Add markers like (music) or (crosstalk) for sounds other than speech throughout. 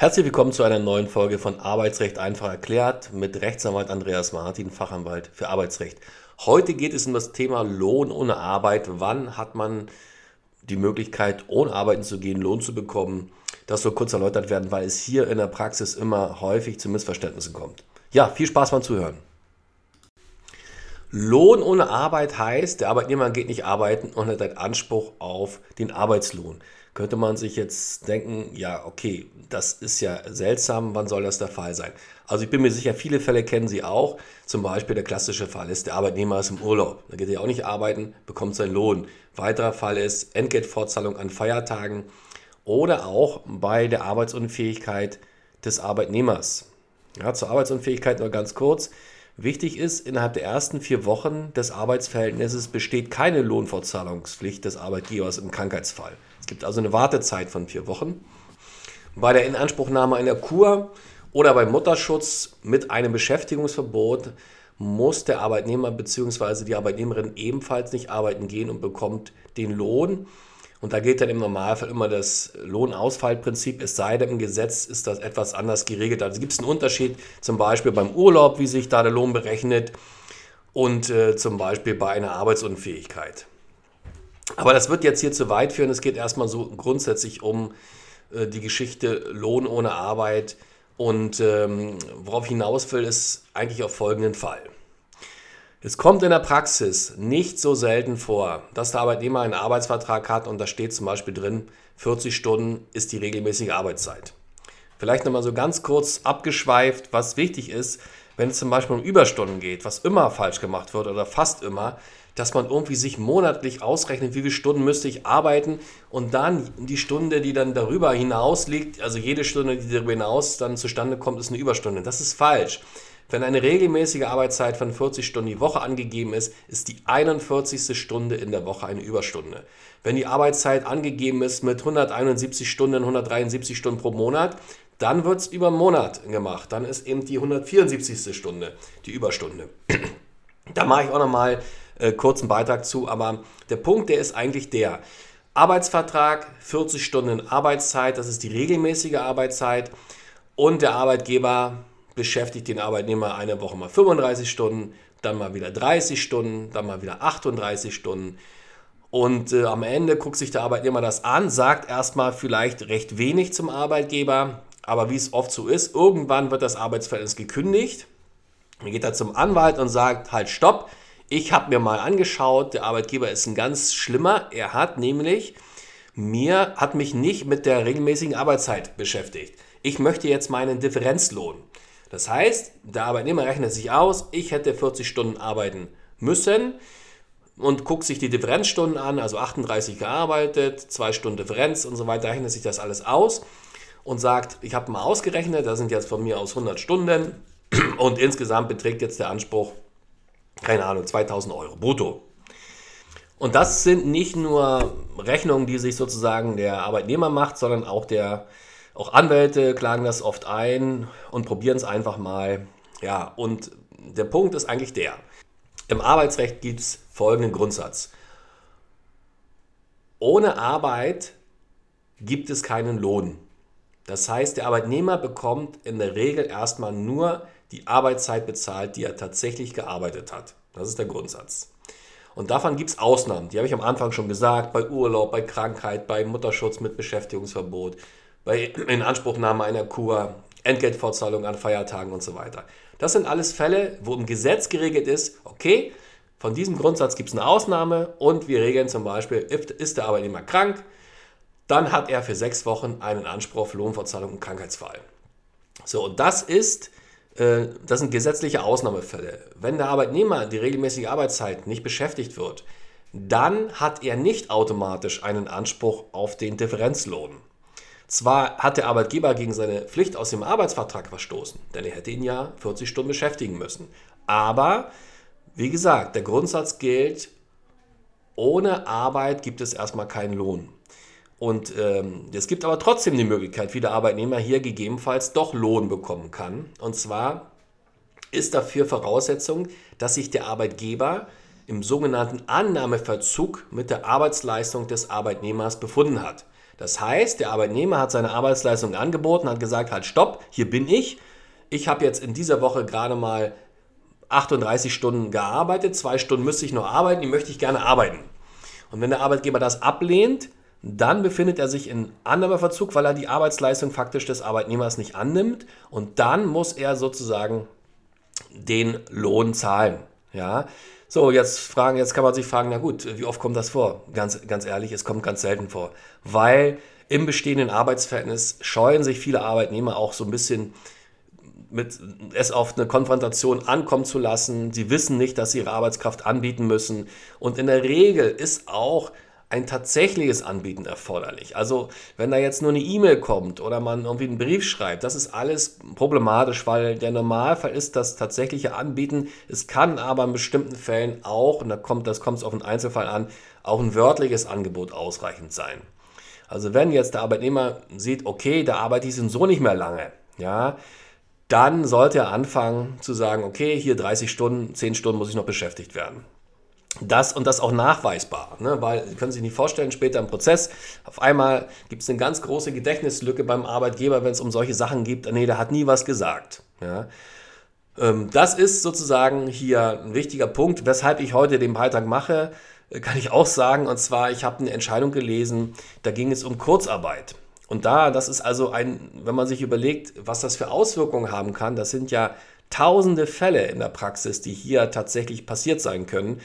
Herzlich willkommen zu einer neuen Folge von Arbeitsrecht einfach erklärt mit Rechtsanwalt Andreas Martin, Fachanwalt für Arbeitsrecht. Heute geht es um das Thema Lohn ohne Arbeit. Wann hat man die Möglichkeit, ohne arbeiten zu gehen, Lohn zu bekommen? Das soll kurz erläutert werden, weil es hier in der Praxis immer häufig zu Missverständnissen kommt. Ja, viel Spaß beim Zuhören. Lohn ohne Arbeit heißt, der Arbeitnehmer geht nicht arbeiten und hat einen Anspruch auf den Arbeitslohn könnte man sich jetzt denken, ja, okay, das ist ja seltsam, wann soll das der Fall sein? Also ich bin mir sicher, viele Fälle kennen Sie auch. Zum Beispiel der klassische Fall ist, der Arbeitnehmer ist im Urlaub. Da geht er auch nicht arbeiten, bekommt seinen Lohn. Weiterer Fall ist Entgeltfortzahlung an Feiertagen oder auch bei der Arbeitsunfähigkeit des Arbeitnehmers. Ja, zur Arbeitsunfähigkeit nur ganz kurz. Wichtig ist, innerhalb der ersten vier Wochen des Arbeitsverhältnisses besteht keine Lohnfortzahlungspflicht des Arbeitgebers im Krankheitsfall gibt also eine Wartezeit von vier Wochen. Bei der Inanspruchnahme einer Kur oder beim Mutterschutz mit einem Beschäftigungsverbot muss der Arbeitnehmer bzw. die Arbeitnehmerin ebenfalls nicht arbeiten gehen und bekommt den Lohn. Und da gilt dann im Normalfall immer das Lohnausfallprinzip, es sei denn, im Gesetz ist das etwas anders geregelt. Also gibt es einen Unterschied zum Beispiel beim Urlaub, wie sich da der Lohn berechnet und äh, zum Beispiel bei einer Arbeitsunfähigkeit. Aber das wird jetzt hier zu weit führen. Es geht erstmal so grundsätzlich um äh, die Geschichte Lohn ohne Arbeit. Und ähm, worauf ich hinaus will, ist eigentlich auf folgenden Fall. Es kommt in der Praxis nicht so selten vor, dass der Arbeitnehmer einen Arbeitsvertrag hat und da steht zum Beispiel drin, 40 Stunden ist die regelmäßige Arbeitszeit. Vielleicht nochmal so ganz kurz abgeschweift, was wichtig ist, wenn es zum Beispiel um Überstunden geht, was immer falsch gemacht wird oder fast immer, dass man irgendwie sich monatlich ausrechnet, wie viele Stunden müsste ich arbeiten und dann die Stunde, die dann darüber hinaus liegt, also jede Stunde, die darüber hinaus dann zustande kommt, ist eine Überstunde. Das ist falsch. Wenn eine regelmäßige Arbeitszeit von 40 Stunden die Woche angegeben ist, ist die 41. Stunde in der Woche eine Überstunde. Wenn die Arbeitszeit angegeben ist mit 171 Stunden, 173 Stunden pro Monat, dann wird es über einen Monat gemacht. Dann ist eben die 174. Stunde die Überstunde. (clears throat) da mache ich auch nochmal äh, kurzen Beitrag zu, aber der Punkt, der ist eigentlich der. Arbeitsvertrag, 40 Stunden Arbeitszeit, das ist die regelmäßige Arbeitszeit und der Arbeitgeber beschäftigt den Arbeitnehmer eine Woche mal 35 Stunden, dann mal wieder 30 Stunden, dann mal wieder 38 Stunden. Und äh, am Ende guckt sich der Arbeitnehmer das an, sagt erstmal vielleicht recht wenig zum Arbeitgeber, aber wie es oft so ist, irgendwann wird das Arbeitsverhältnis gekündigt. Dann geht er zum Anwalt und sagt, halt, stopp, ich habe mir mal angeschaut, der Arbeitgeber ist ein ganz schlimmer. Er hat nämlich mir, hat mich nicht mit der regelmäßigen Arbeitszeit beschäftigt. Ich möchte jetzt meinen Differenzlohn. Das heißt, der Arbeitnehmer rechnet sich aus, ich hätte 40 Stunden arbeiten müssen und guckt sich die Differenzstunden an, also 38 gearbeitet, 2 Stunden Differenz und so weiter, rechnet sich das alles aus und sagt, ich habe mal ausgerechnet, da sind jetzt von mir aus 100 Stunden (clears throat) und insgesamt beträgt jetzt der Anspruch keine Ahnung, 2000 Euro brutto. Und das sind nicht nur Rechnungen, die sich sozusagen der Arbeitnehmer macht, sondern auch der auch Anwälte klagen das oft ein und probieren es einfach mal. Ja, und der Punkt ist eigentlich der. Im Arbeitsrecht gibt es folgenden Grundsatz. Ohne Arbeit gibt es keinen Lohn. Das heißt, der Arbeitnehmer bekommt in der Regel erstmal nur die Arbeitszeit bezahlt, die er tatsächlich gearbeitet hat. Das ist der Grundsatz. Und davon gibt es Ausnahmen, die habe ich am Anfang schon gesagt, bei Urlaub, bei Krankheit, bei Mutterschutz mit Beschäftigungsverbot, bei Inanspruchnahme einer Kur, Entgeltfortzahlung an Feiertagen und so weiter. Das sind alles Fälle, wo im Gesetz geregelt ist, okay, von diesem Grundsatz gibt es eine Ausnahme und wir regeln zum Beispiel, ist der Arbeitnehmer krank, dann hat er für sechs Wochen einen Anspruch auf Lohnfortzahlung im Krankheitsfall. So, und das ist äh, das sind gesetzliche Ausnahmefälle. Wenn der Arbeitnehmer die regelmäßige Arbeitszeit nicht beschäftigt wird, dann hat er nicht automatisch einen Anspruch auf den Differenzlohn. Zwar hat der Arbeitgeber gegen seine Pflicht aus dem Arbeitsvertrag verstoßen, denn er hätte ihn ja 40 Stunden beschäftigen müssen. Aber, wie gesagt, der Grundsatz gilt, ohne Arbeit gibt es erstmal keinen Lohn. Und ähm, es gibt aber trotzdem die Möglichkeit, wie der Arbeitnehmer hier gegebenenfalls doch Lohn bekommen kann. Und zwar ist dafür Voraussetzung, dass sich der Arbeitgeber im sogenannten Annahmeverzug mit der Arbeitsleistung des Arbeitnehmers befunden hat. Das heißt, der Arbeitnehmer hat seine Arbeitsleistung angeboten, hat gesagt, halt stopp, hier bin ich. Ich habe jetzt in dieser Woche gerade mal 38 Stunden gearbeitet, zwei Stunden müsste ich noch arbeiten, die möchte ich gerne arbeiten. Und wenn der Arbeitgeber das ablehnt, dann befindet er sich in Annahmeverzug, weil er die Arbeitsleistung faktisch des Arbeitnehmers nicht annimmt und dann muss er sozusagen den Lohn zahlen. Ja, so, jetzt, fragen, jetzt kann man sich fragen, na gut, wie oft kommt das vor? Ganz, ganz ehrlich, es kommt ganz selten vor. Weil im bestehenden Arbeitsverhältnis scheuen sich viele Arbeitnehmer auch so ein bisschen mit es auf eine Konfrontation ankommen zu lassen. Sie wissen nicht, dass sie ihre Arbeitskraft anbieten müssen. Und in der Regel ist auch ein tatsächliches Anbieten erforderlich. Also wenn da jetzt nur eine E-Mail kommt oder man irgendwie einen Brief schreibt, das ist alles problematisch, weil der Normalfall ist das tatsächliche Anbieten. Es kann aber in bestimmten Fällen auch, und da kommt, das kommt es auf den Einzelfall an, auch ein wörtliches Angebot ausreichend sein. Also wenn jetzt der Arbeitnehmer sieht, okay, da arbeite ich so nicht mehr lange, ja, dann sollte er anfangen zu sagen, okay, hier 30 Stunden, 10 Stunden muss ich noch beschäftigt werden. Das und das auch nachweisbar, ne? weil Sie können sich nicht vorstellen, später im Prozess, auf einmal gibt es eine ganz große Gedächtnislücke beim Arbeitgeber, wenn es um solche Sachen geht, nee, der hat nie was gesagt. Ja? Ähm, das ist sozusagen hier ein wichtiger Punkt, weshalb ich heute den Beitrag mache, äh, kann ich auch sagen, und zwar, ich habe eine Entscheidung gelesen, da ging es um Kurzarbeit. Und da, das ist also ein, wenn man sich überlegt, was das für Auswirkungen haben kann, das sind ja tausende Fälle in der Praxis, die hier tatsächlich passiert sein können.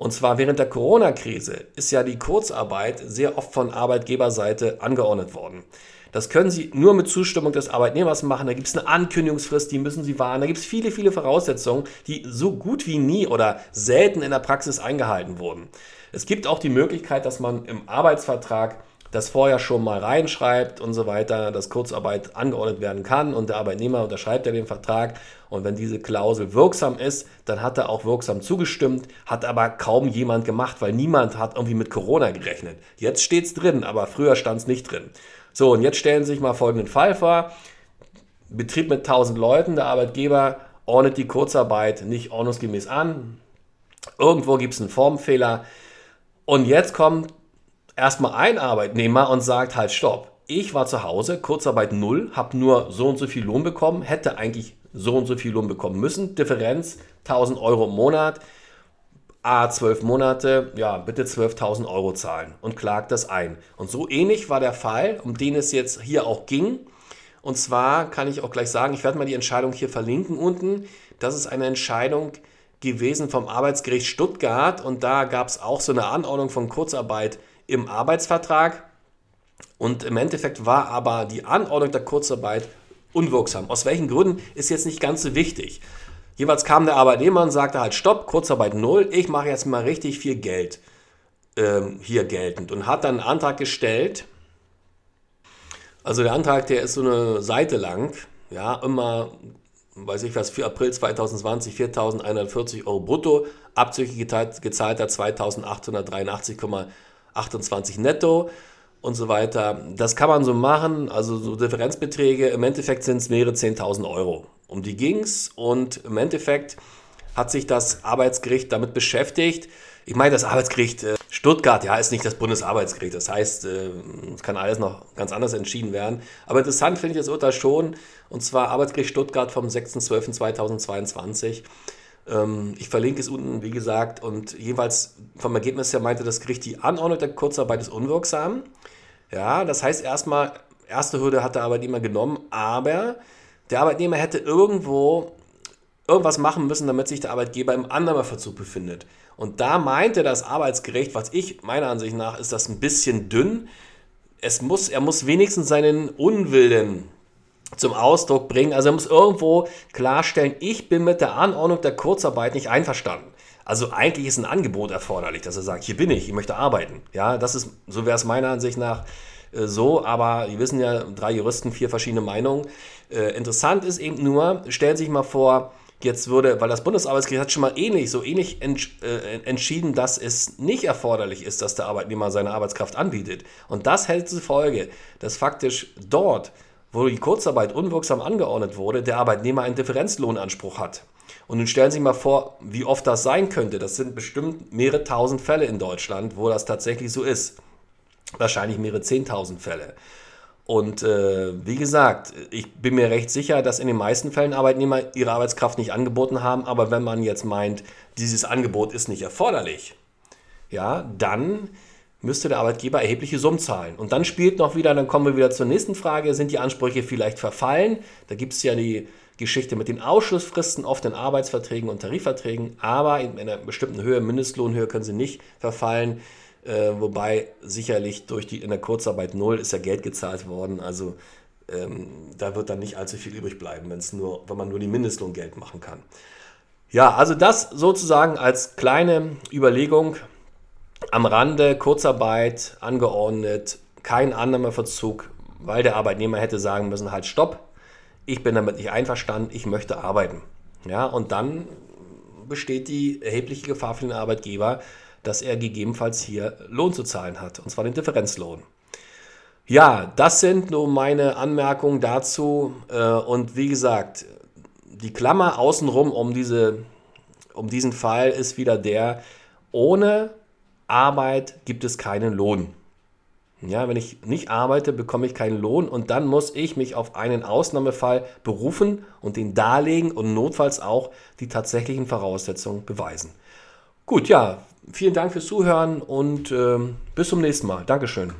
Und zwar während der Corona-Krise ist ja die Kurzarbeit sehr oft von Arbeitgeberseite angeordnet worden. Das können Sie nur mit Zustimmung des Arbeitnehmers machen. Da gibt es eine Ankündigungsfrist, die müssen Sie wahren. Da gibt es viele, viele Voraussetzungen, die so gut wie nie oder selten in der Praxis eingehalten wurden. Es gibt auch die Möglichkeit, dass man im Arbeitsvertrag das vorher schon mal reinschreibt und so weiter, dass Kurzarbeit angeordnet werden kann und der Arbeitnehmer unterschreibt ja den Vertrag und wenn diese Klausel wirksam ist, dann hat er auch wirksam zugestimmt, hat aber kaum jemand gemacht, weil niemand hat irgendwie mit Corona gerechnet. Jetzt steht es drin, aber früher stand es nicht drin. So, und jetzt stellen Sie sich mal folgenden Fall vor. Betrieb mit 1000 Leuten, der Arbeitgeber ordnet die Kurzarbeit nicht ordnungsgemäß an. Irgendwo gibt es einen Formfehler. Und jetzt kommt erstmal ein Arbeitnehmer und sagt halt, stopp, ich war zu Hause, Kurzarbeit null, habe nur so und so viel Lohn bekommen, hätte eigentlich so und so viel Lohn bekommen müssen. Differenz 1000 Euro im Monat, A 12 Monate, ja, bitte 12.000 Euro zahlen und klagt das ein. Und so ähnlich war der Fall, um den es jetzt hier auch ging. Und zwar kann ich auch gleich sagen, ich werde mal die Entscheidung hier verlinken unten. Das ist eine Entscheidung gewesen vom Arbeitsgericht Stuttgart und da gab es auch so eine Anordnung von Kurzarbeit im Arbeitsvertrag. Und im Endeffekt war aber die Anordnung der Kurzarbeit unwirksam. Aus welchen Gründen ist jetzt nicht ganz so wichtig. Jeweils kam der Arbeitnehmer und sagte halt, stopp, Kurzarbeit null, ich mache jetzt mal richtig viel Geld ähm, hier geltend und hat dann einen Antrag gestellt. Also der Antrag, der ist so eine Seite lang, ja, immer, weiß ich was, für April 2020 4.140 Euro brutto, abzüglich gezahlter 2.883,5 28 netto und so weiter. Das kann man so machen, also so Differenzbeträge. Im Endeffekt sind es mehrere 10.000 Euro. Um die ging es und im Endeffekt hat sich das Arbeitsgericht damit beschäftigt. Ich meine, das Arbeitsgericht äh, Stuttgart, ja, ist nicht das Bundesarbeitsgericht. Das heißt, äh, es kann alles noch ganz anders entschieden werden. Aber interessant finde ich das Urteil schon. Und zwar Arbeitsgericht Stuttgart vom 6.12.2022. Ähm, ich verlinke es unten, wie gesagt, und jeweils vom Ergebnis her meinte das Gericht, die Anordnung der Kurzarbeit ist unwirksam. Ja, das heißt erstmal, erste Hürde hat der Arbeitnehmer genommen, aber der Arbeitnehmer hätte irgendwo irgendwas machen müssen, damit sich der Arbeitgeber im Annahmeverzug befindet. Und da meinte das Arbeitsgericht, was ich meiner Ansicht nach ist das ein bisschen dünn. Es muss, er muss wenigstens seinen Unwillen zum Ausdruck bringen. Also er muss irgendwo klarstellen, ich bin mit der Anordnung der Kurzarbeit nicht einverstanden. Also eigentlich ist ein Angebot erforderlich, dass er sagt, hier bin ich, ich möchte arbeiten. Ja, das ist, so wäre es meiner Ansicht nach äh, so, aber wir wissen ja, drei Juristen, vier verschiedene Meinungen. Äh, interessant ist eben nur, stellen Sie sich mal vor, jetzt würde, weil das Bundesarbeitsgericht hat schon mal ähnlich, so ähnlich äh, entschieden, dass es nicht erforderlich ist, dass der Arbeitnehmer seine Arbeitskraft anbietet. Und das hält zur Folge, dass faktisch dort wo die Kurzarbeit unwirksam angeordnet wurde, der Arbeitnehmer einen Differenzlohnanspruch hat. Und nun stellen Sie sich mal vor, wie oft das sein könnte. Das sind bestimmt mehrere tausend Fälle in Deutschland, wo das tatsächlich so ist. wahrscheinlich mehrere 10.000 Fälle. Und äh, wie gesagt, ich bin mir recht sicher, dass in den meisten Fällen Arbeitnehmer ihre Arbeitskraft nicht angeboten haben. Aber wenn man jetzt meint, dieses Angebot ist nicht erforderlich, ja, dann müsste der Arbeitgeber erhebliche Summen zahlen. Und dann spielt noch wieder, dann kommen wir wieder zur nächsten Frage, sind die Ansprüche vielleicht verfallen? Da gibt es ja die Geschichte mit den Ausschlussfristen, oft in Arbeitsverträgen und Tarifverträgen, aber in einer bestimmten Höhe, Mindestlohnhöhe können sie nicht verfallen. Äh, wobei sicherlich durch die in der Kurzarbeit null ist ja Geld gezahlt worden. Also ähm, da wird dann nicht allzu viel übrig bleiben, wenn's nur, wenn man nur die Mindestlohn Geld machen kann. Ja, also das sozusagen als kleine Überlegung am Rande, Kurzarbeit angeordnet, kein Annahmeverzug, weil der Arbeitnehmer hätte sagen müssen, halt stopp, ich bin damit nicht einverstanden, ich möchte arbeiten. Ja, und dann besteht die erhebliche Gefahr für den Arbeitgeber, dass er gegebenenfalls hier Lohn zu zahlen hat, und zwar den Differenzlohn. Ja, das sind nur meine Anmerkungen dazu. Äh, und wie gesagt, die Klammer außenrum um, diese, um diesen Fall ist wieder der, ohne Arbeit gibt es keinen Lohn. Ja, wenn ich nicht arbeite, bekomme ich keinen Lohn und dann muss ich mich auf einen Ausnahmefall berufen und den darlegen und notfalls auch die tatsächlichen Voraussetzungen beweisen. Gut, ja, vielen Dank fürs Zuhören und äh, bis zum nächsten Mal. Dankeschön.